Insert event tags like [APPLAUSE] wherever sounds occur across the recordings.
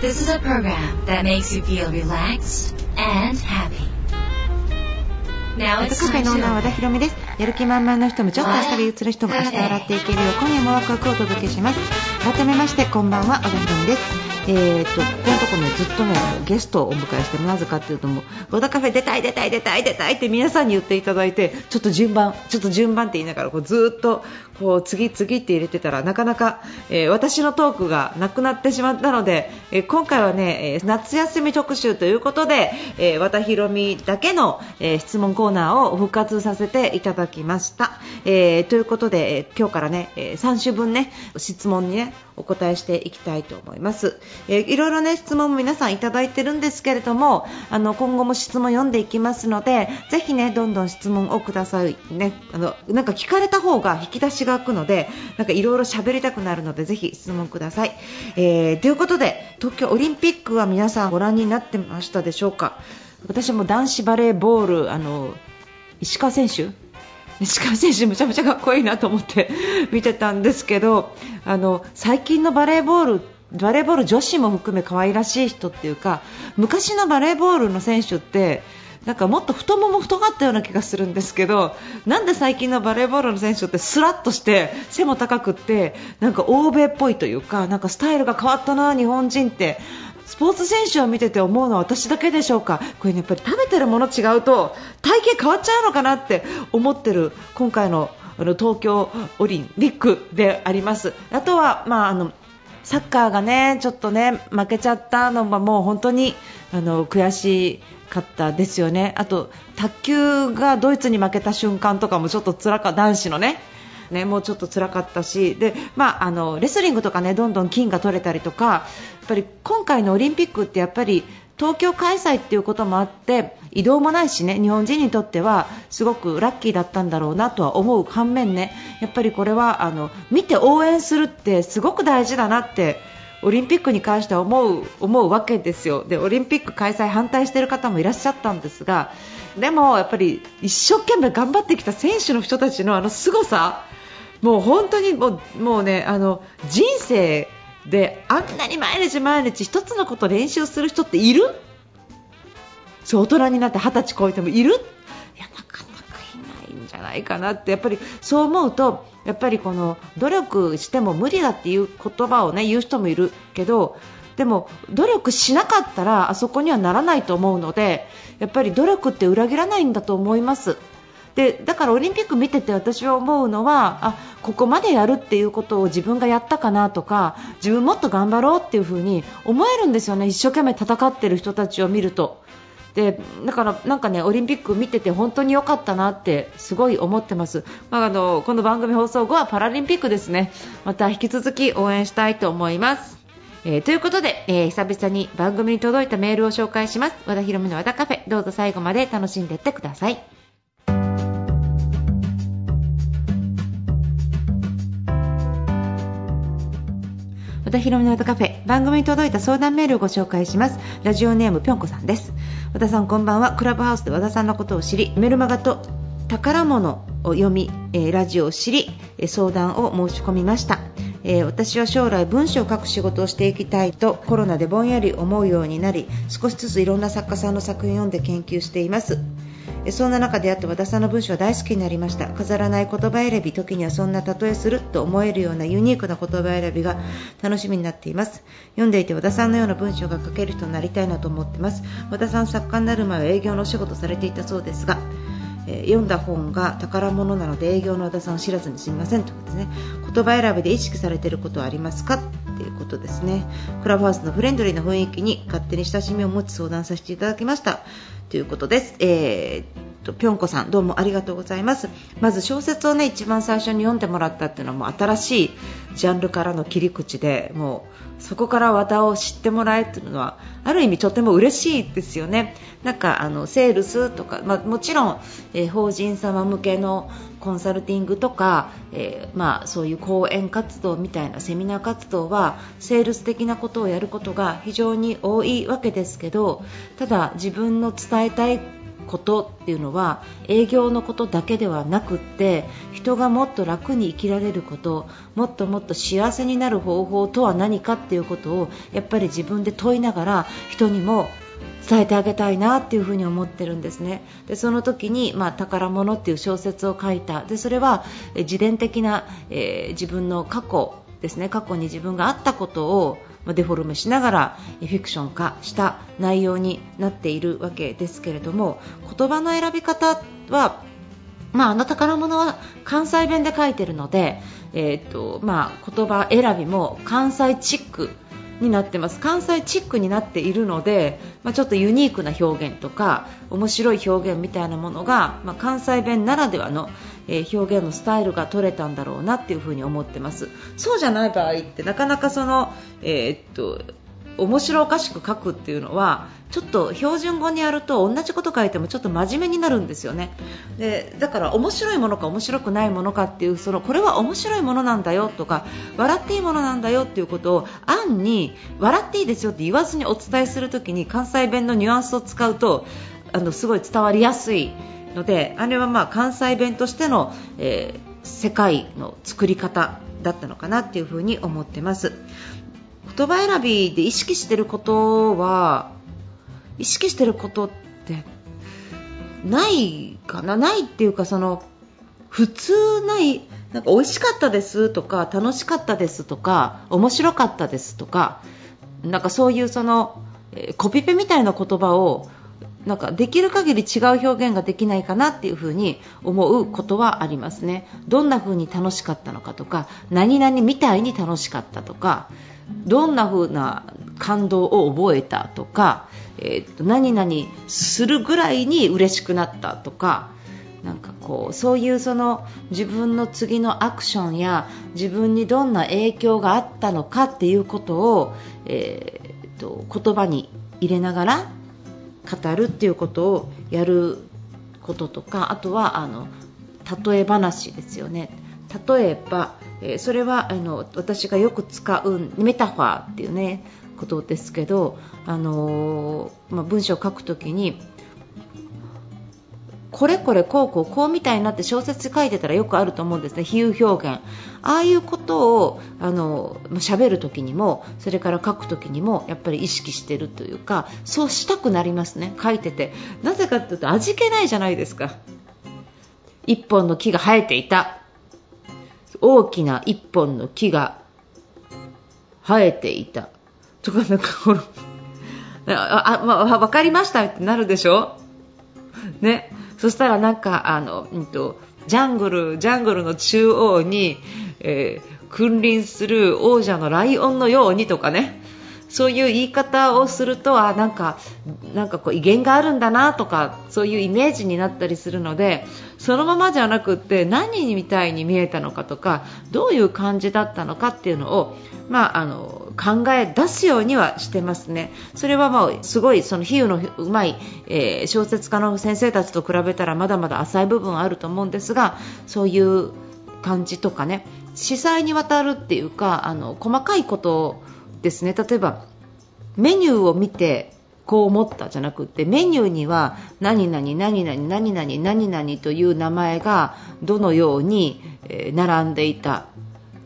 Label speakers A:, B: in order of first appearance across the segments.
A: This is a program that makes you feel relaxed and happy. Now it's
B: カフェのオーナー和
A: to
B: 田博美です。やる気満々の人もちょっと明日が憂鬱な人も明日笑っていけるよ。う今夜もワクワクをお届けします。改めましてこんばんは和田博美です。えー、とここのところねずっとねゲストをお迎えしてなぜかっていうともう和田カフェ出たい出たい出たい出たいって皆さんに言っていただいてちょっと順番ちょっと順番って言いながらこうずっとこう次々って入れてたらなかなか、えー私のトークがなくなってしまったので、えー今回はね、えー夏休み特集ということで、えー、和田博美だけの、えー質問コーナーを復活させていただきました。えーということで、えー今日からね、え3週分ね質問にねお答えしていきたいと思います。えーいろいろね質問も皆さんいただいてるんですけれども、あの今後も質問読んでいきますので、ぜひねどんどん質問をくださいね。あのなんか聞かれた方が引き出しが開くので、なんかいろいろ喋りたくなるのでぜひ質問ください。えーということで東京オリンピックは皆さんご覧になってましたでしょうか？私も男子バレーボールあの石川選手石川選手、むちゃむちゃかっこいいなと思って [LAUGHS] 見てたんですけどあの最近のバレーボールバレーボール女子も含め可愛らしい人っていうか昔のバレーボールの選手ってなんかもっと太もも太かったような気がするんですけどなんで最近のバレーボールの選手ってスラッとして背も高くってなんか欧米っぽいというかなんかスタイルが変わったな日本人って。スポーツ選手を見てて思うのは私だけでしょうか？これねやっぱり食べてるもの違うと体型変わっちゃうのかなって思ってる今回のあの東京オリンピックであります。あとは、まあ、あのサッカーがねちょっとね負けちゃったのはもう本当にあの悔しかったですよね。あと卓球がドイツに負けた瞬間とかもちょっと辛かった男子のね。ね、もうちょっと辛かったしで、まあ、あのレスリングとかねどんどん金が取れたりとかやっぱり今回のオリンピックってやっぱり東京開催っていうこともあって移動もないしね日本人にとってはすごくラッキーだったんだろうなとは思う反面ねやっぱりこれはあの見て応援するってすごく大事だなってオリンピックに関しては思う思うわけですよ。でオリンピック開催反対している方もいらっしゃったんですがでもやっぱり一生懸命頑張ってきた選手の人たちのあの凄さもう本当にもうもうねあの人生であんなに毎日毎日一つのこと練習する人っている？そう大人になって二十歳超えてもいる？いやなかなかいないんじゃないかなって。やっぱりそう思うとやっぱりこの努力しても無理だっていう言葉をね言う人もいるけどでも努力しなかったらあそこにはならないと思うのでやっぱり努力って裏切らないんだと思います。でだからオリンピック見てて私は思うのはあここまでやるっていうことを自分がやったかなとか自分もっと頑張ろうっていう風に思えるんですよね。一生懸命戦ってる人たちを見ると。でだからなんかねオリンピック見てて本当に良かったなってすごい思ってます、まあ、あのこの番組放送後はパラリンピックですね。また引き続き応援したいと思います。えーということで、えー久々に番組に届いたメールを紹介します。和田博美の和田カフェ。どうぞ最後まで楽しんでいってください。田博美の和田カフェ番組に届いた相談メールをご紹介します。ラジオネームぴょんこさんです。和田さんこんばんは。クラブハウスで和田さんのことを知りメルマガと宝物を読み、えラジオを知りえ相談を申し込みました。えー私は将来文章を書く仕事をしていきたいとコロナでぼんやり思うようになり少しずついろんな作家さんの作品を読んで研究しています。そんな中であって和田さんの文章は大好きになりました。飾らない言葉選び時にはそんな例えすると思えるようなユニークな言葉選びが楽しみになっています。読んでいて和田さんのような文章が書ける人になりたいなと思ってます。和田さん作家になる前は営業のお仕事されていたそうですが読んだ本が宝物なので営業の和田さんを知らずにすみませんということですね。言葉選びで意識されていることはありますか？っていうことですね。クラブハウスのフレンドリーな雰囲気に勝手に親しみを持ち相談させていただきました。ということです、えーとぴょんこさんどうもありがとうございます。まず小説をね一番最初に読んでもらったっていうのはも新しいジャンルからの切り口でもうそこから和田を知ってもらえるというのはある意味とても嬉しいですよね。なんかあのセールスとか、まあ、もちろん、えー法人様向けのコンサルティングとか、えーまあ、そういう講演活動みたいなセミナー活動はセールス的なことをやることが非常に多いわけですけどただ自分の伝えたいことっていうのは営業のことだけではなくって人がもっと楽に生きられることもっともっと幸せになる方法とは何かっていうことをやっぱり自分で問いながら人にも伝えてあげたいなっていうふに思ってるんですね。でその時に、まあ、宝物っていう小説を書いた。でそれは自伝的な、えー、自分の過去ですね。過去に自分があったことをデフォルメしながらフィクション化した内容になっているわけですけれども言葉の選び方はまあ、あの宝物は関西弁で書いているので、えーとまあ、言葉選びも関西チックになってます。関西チックになっているので、まあ、ちょっとユニークな表現とか面白い表現みたいなものが、まあ、関西弁ならではの、えー、表現のスタイルが取れたんだろうなっていうふに思ってます。そうじゃない場合ってなかなかその、えー、っと面白おかしく書くっていうのはちょっと標準語にやると同じこと書いてもちょっと真面目になるんですよねでだから面白いものか面白くないものかっていうそのこれは面白いものなんだよとか笑っていいものなんだよっていうことを暗に笑っていいですよって言わずにお伝えするときに関西弁のニュアンスを使うとあのすごい伝わりやすいのであれはまあ関西弁としての、えー、世界の作り方だったのかなっていうふに思ってます。言葉選びで意識してることは意識してることってないかな？ないっていうかその普通ないなんか美味しかったですとか楽しかったですとか面白かったですとかなんかそういうそのコピペみたいな言葉をなんかできる限り違う表現ができないかなっていうふに思うことはありますね。どんな風に楽しかったのかとか何々みたいに楽しかったとかどんな風な感動を覚えたとか、えー、と何々するぐらいに嬉しくなったとかなんかこうそういうその自分の次のアクションや自分にどんな影響があったのかっていうことを、えー、と言葉に入れながら語るっていうことをやることとかあとはあの例え話ですよね。例えばえそれはあの私がよく使うメタファーっていうねことですけど、あのまあ、文章を書くときにこれこれこうこうこうみたいになって小説書いてたらよくあると思うんですね、比喩表現。ああいうことをあの喋る時にもそれから書く時にもやっぱり意識してるというかそうしたくなりますね、書いてて。なぜかというと味気ないじゃないですか。一本の木が生えていた。大きな一本の木が生えていた。とか、なんか、[LAUGHS] あ、まあ、わかりましたってなるでしょ？ね。そしたらなんか、あの、うんと、ジャングル、ジャングルの中央に、えー、君臨する王者のライオンのようにとかね。そういう言い方をするとあなんかなんかこう威厳があるんだなとかそういうイメージになったりするのでそのままじゃなくって何みたいに見えたのかとかどういう感じだったのかっていうのを、まあ、あの考え出すようにはしてますね。それはもうすごいその比喩のうまい、えー、小説家の先生たちと比べたらまだまだ浅い部分あると思うんですがそういう感じとかね司祭にわたるっていうかあの細かいことをですね。例えばメニューを見てこう思ったじゃなくてメニューには何々何々何々何々という名前がどのように並んでいた。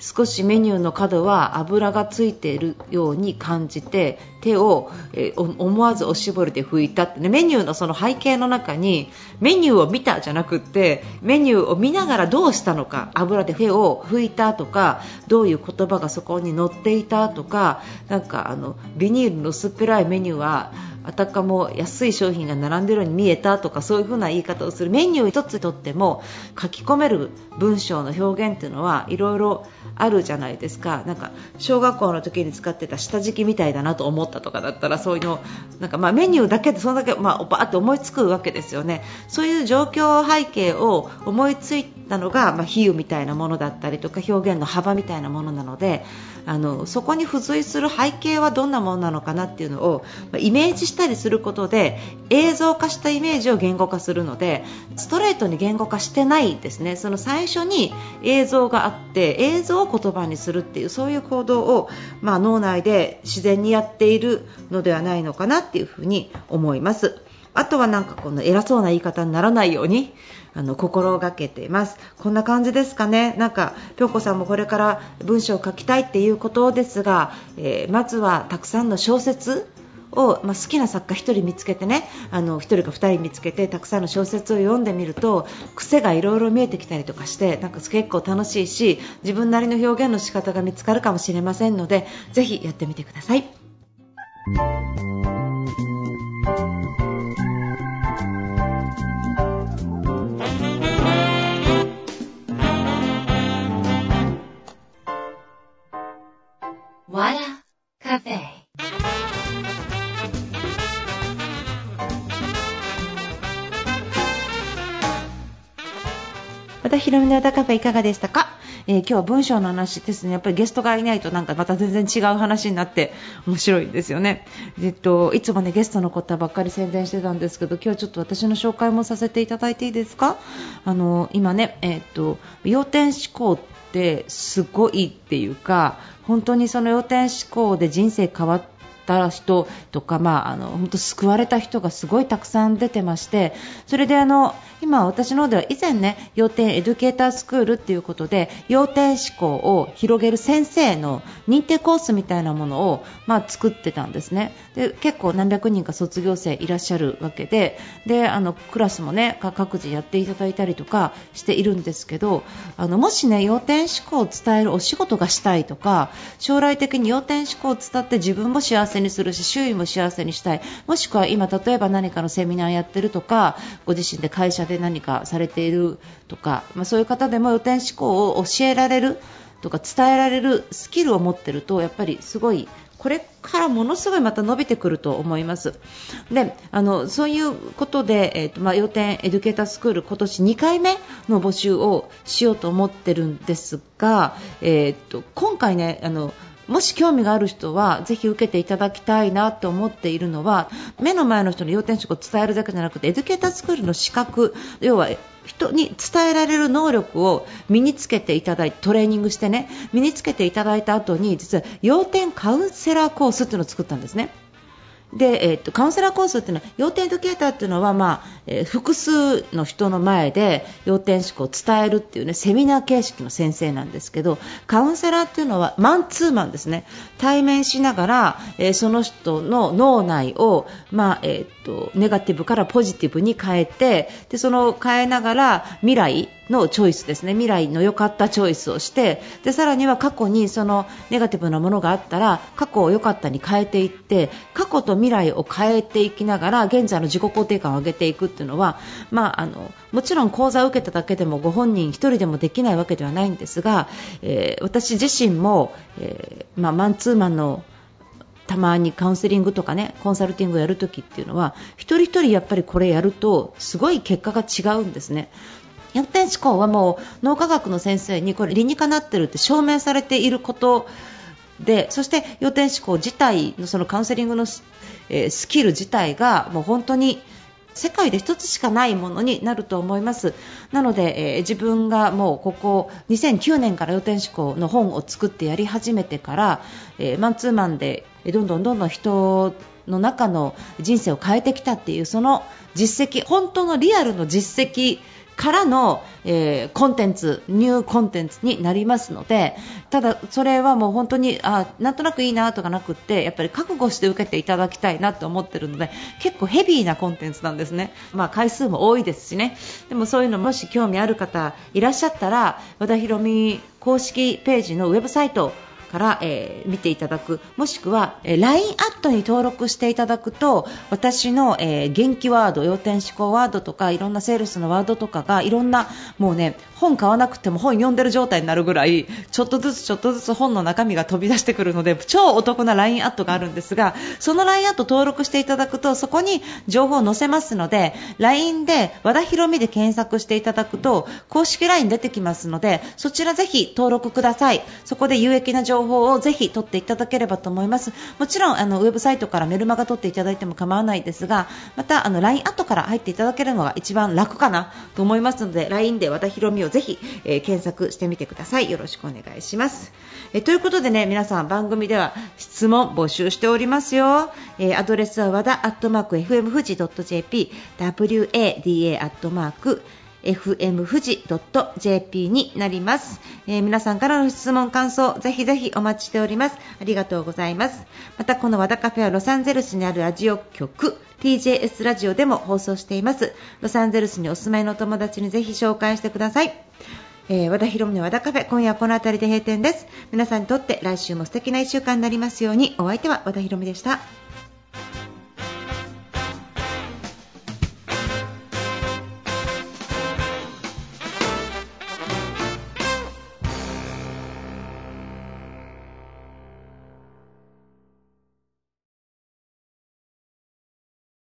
B: 少しメニューの角は油がついているように感じて手を、え思わずおしぼりで拭いたってね。メニューのその背景の中にメニューを見たじゃなくってメニューを見ながらどうしたのか油で手を拭いたとかどういう言葉がそこに載っていたとかなんかあのビニールの薄っぺらいメニューはあたかも安い商品が並んでいるように見えたとかそういう風な言い方をするメニュー1つとっても書き込める文章の表現っていうのはいろいろあるじゃないですか。なんか小学校の時に使ってた下敷きみたいだなと思ったとかだったらそういうのなんかまあメニューだけでそんだけまあバーって思いつくわけですよね。そういう状況背景を思いついたのがまあ比喩みたいなものだったりとか表現の幅みたいなものなのであのそこに付随する背景はどんなものなのかなっていうのをイメージしたりすることで映像化したイメージを言語化するのでストレートに言語化してないですねその最初に映像があって映像を言葉にするっていうそういう行動を、まあ、脳内で自然にやっているのではないのかなっていうふに思います。あとはなんかこの偉そうな言い方にならないようにあの心がけています。こんな感じですかね。なんかぴょんこさんもこれから文章を書きたいっていうことですが、えー、まずはたくさんの小説を、まあ、好きな作家1人見つけてねあの1人か2人見つけてたくさんの小説を読んでみると癖がいろいろ見えてきたりとかしてなんか結構楽しいし自分なりの表現の仕方が見つかるかもしれませんのでぜひやってみてください。ひろみの和田カフェいかがでしたか、えー、今日は文章の話ですね。やっぱりゲストがいないとなんかまた全然違う話になって面白いですよね、えっと、いつもねゲストの方ばっかり宣伝してたんですけど今日ちょっと私の紹介もさせていただいていいですか？あの今ね、えっと、要点思考ってすごいっていうか本当にその要点思考で人生変わった人とか、まあ、あの本当救われた人がすごいたくさん出てましてそれであの今、私の方では以前ね要点エデュケータースクールっていうことで要点思考を広げる先生の認定コースみたいなものを、まあ、作ってたんですね。で結構何百人か卒業生いらっしゃるわけでであのクラスもね各自やっていただいたりとかしているんですけどあのもしね要点思考を伝えるお仕事がしたいとか将来的に要点思考を伝って自分も幸せにするし周囲も幸せにしたいもしくは今、例えば何かのセミナーやってるとかご自身で会社で何かされているとか、まあ、そういう方でも予定思考を教えられるとか伝えられるスキルを持ってるとやっぱりすごいこれからものすごいまた伸びてくると思います。で、あのそういうことで、えーとまあ、要点エデュケータースクール今年2回目の募集をしようと思ってるんですが、えーと今回ねあのもし興味がある人はぜひ受けていただきたいなと思っているのは目の前の人の陽転思考を伝えるだけじゃなくてエデュケータースクールの資格要は人に伝えられる能力を身につけていただいてトレーニングしてね身につけていただいた後に実は陽転カウンセラーコースっていうのを作ったんですね。で、えー、っとカウンセラーコースっていうのは陽転エデュケーターっていうのは、まあえー、複数の人の前で陽転思考を伝えるっていうねセミナー形式の先生なんですけどカウンセラーっていうのはマンツーマンですね。対面しながら、えー、その人の脳内を、まあえー、っとネガティブからポジティブに変えてでその変えながら未来のチョイスですね未来の良かったチョイスをしてでさらには過去にそのネガティブなものがあったら過去を良かったに変えていって過去と未来を変えていきながら現在の自己肯定感を上げていくっていうのは、まあ、あのもちろん講座を受けただけでもご本人1人でもできないわけではないんですが、えー、私自身も、えー、まあ、マンツーマンのたまにカウンセリングとかねコンサルティングをやるときっていうのは一人一人やっぱりこれやるとすごい結果が違うんですね。逆転思考はもう脳科学の先生にこれ理にかなってるって証明されていることでそして予定思考自体のそのカウンセリングの、えー、スキル自体がもう本当に世界で1つしかないものになると思います。なので、えー、自分がもうここ2009年から予定思考の本を作ってやり始めてから、えー、マンツーマンでどんどんどんどん人の中の人生を変えてきたっていうその実績本当のリアルの実績からの、えー、コンテンツ、ニューコンテンツになりますので、ただそれはもう本当にあなんとなくいいなとかなくってやっぱり覚悟して受けていただきたいなと思ってるので結構ヘビーなコンテンツなんですね。まあ回数も多いですしね。でもそういうのもし興味ある方いらっしゃったら和田博美公式ページのウェブサイトから、えー、見ていただく。もしくは、えー、LINE アットに登録していただくと私の、えー、元気ワード要点思考ワードとかいろんなセールスのワードとかがいろんなもうね本買わなくても本読んでる状態になるぐらいちょっとずつちょっとずつ本の中身が飛び出してくるので超お得な LINE アットがあるんですがその LINE アット登録していただくとそこに情報を載せますので LINE で和田博美で検索していただくと公式 LINE 出てきますのでそちらぜひ登録ください。そこで有益な情報情報をぜひ取っていただければと思います。もちろんあのウェブサイトからメルマガ取っていただいても構わないですがまたあの LINE アットから入っていただけるのが一番楽かなと思いますので LINE で和田博美をぜひ、えー、検索してみてください。よろしくお願いします、えー、ということでね皆さん番組では質問募集しておりますよ、えーアドレスは和田アットマーク FM 富士 .jp wada アットマーク FM 富士 .jp になります、えー皆さんからの質問、感想、ぜひぜひお待ちしております。ありがとうございます。また、この和田カフェはロサンゼルスにあるラジオ局、TJS ラジオでも放送しています。ロサンゼルスにお住まいのお友達にぜひ紹介してください。えー和田博美の和田カフェ、今夜はこの辺りで閉店です。皆さんにとって来週も素敵な1週間になりますように、お相手は和田博美でした。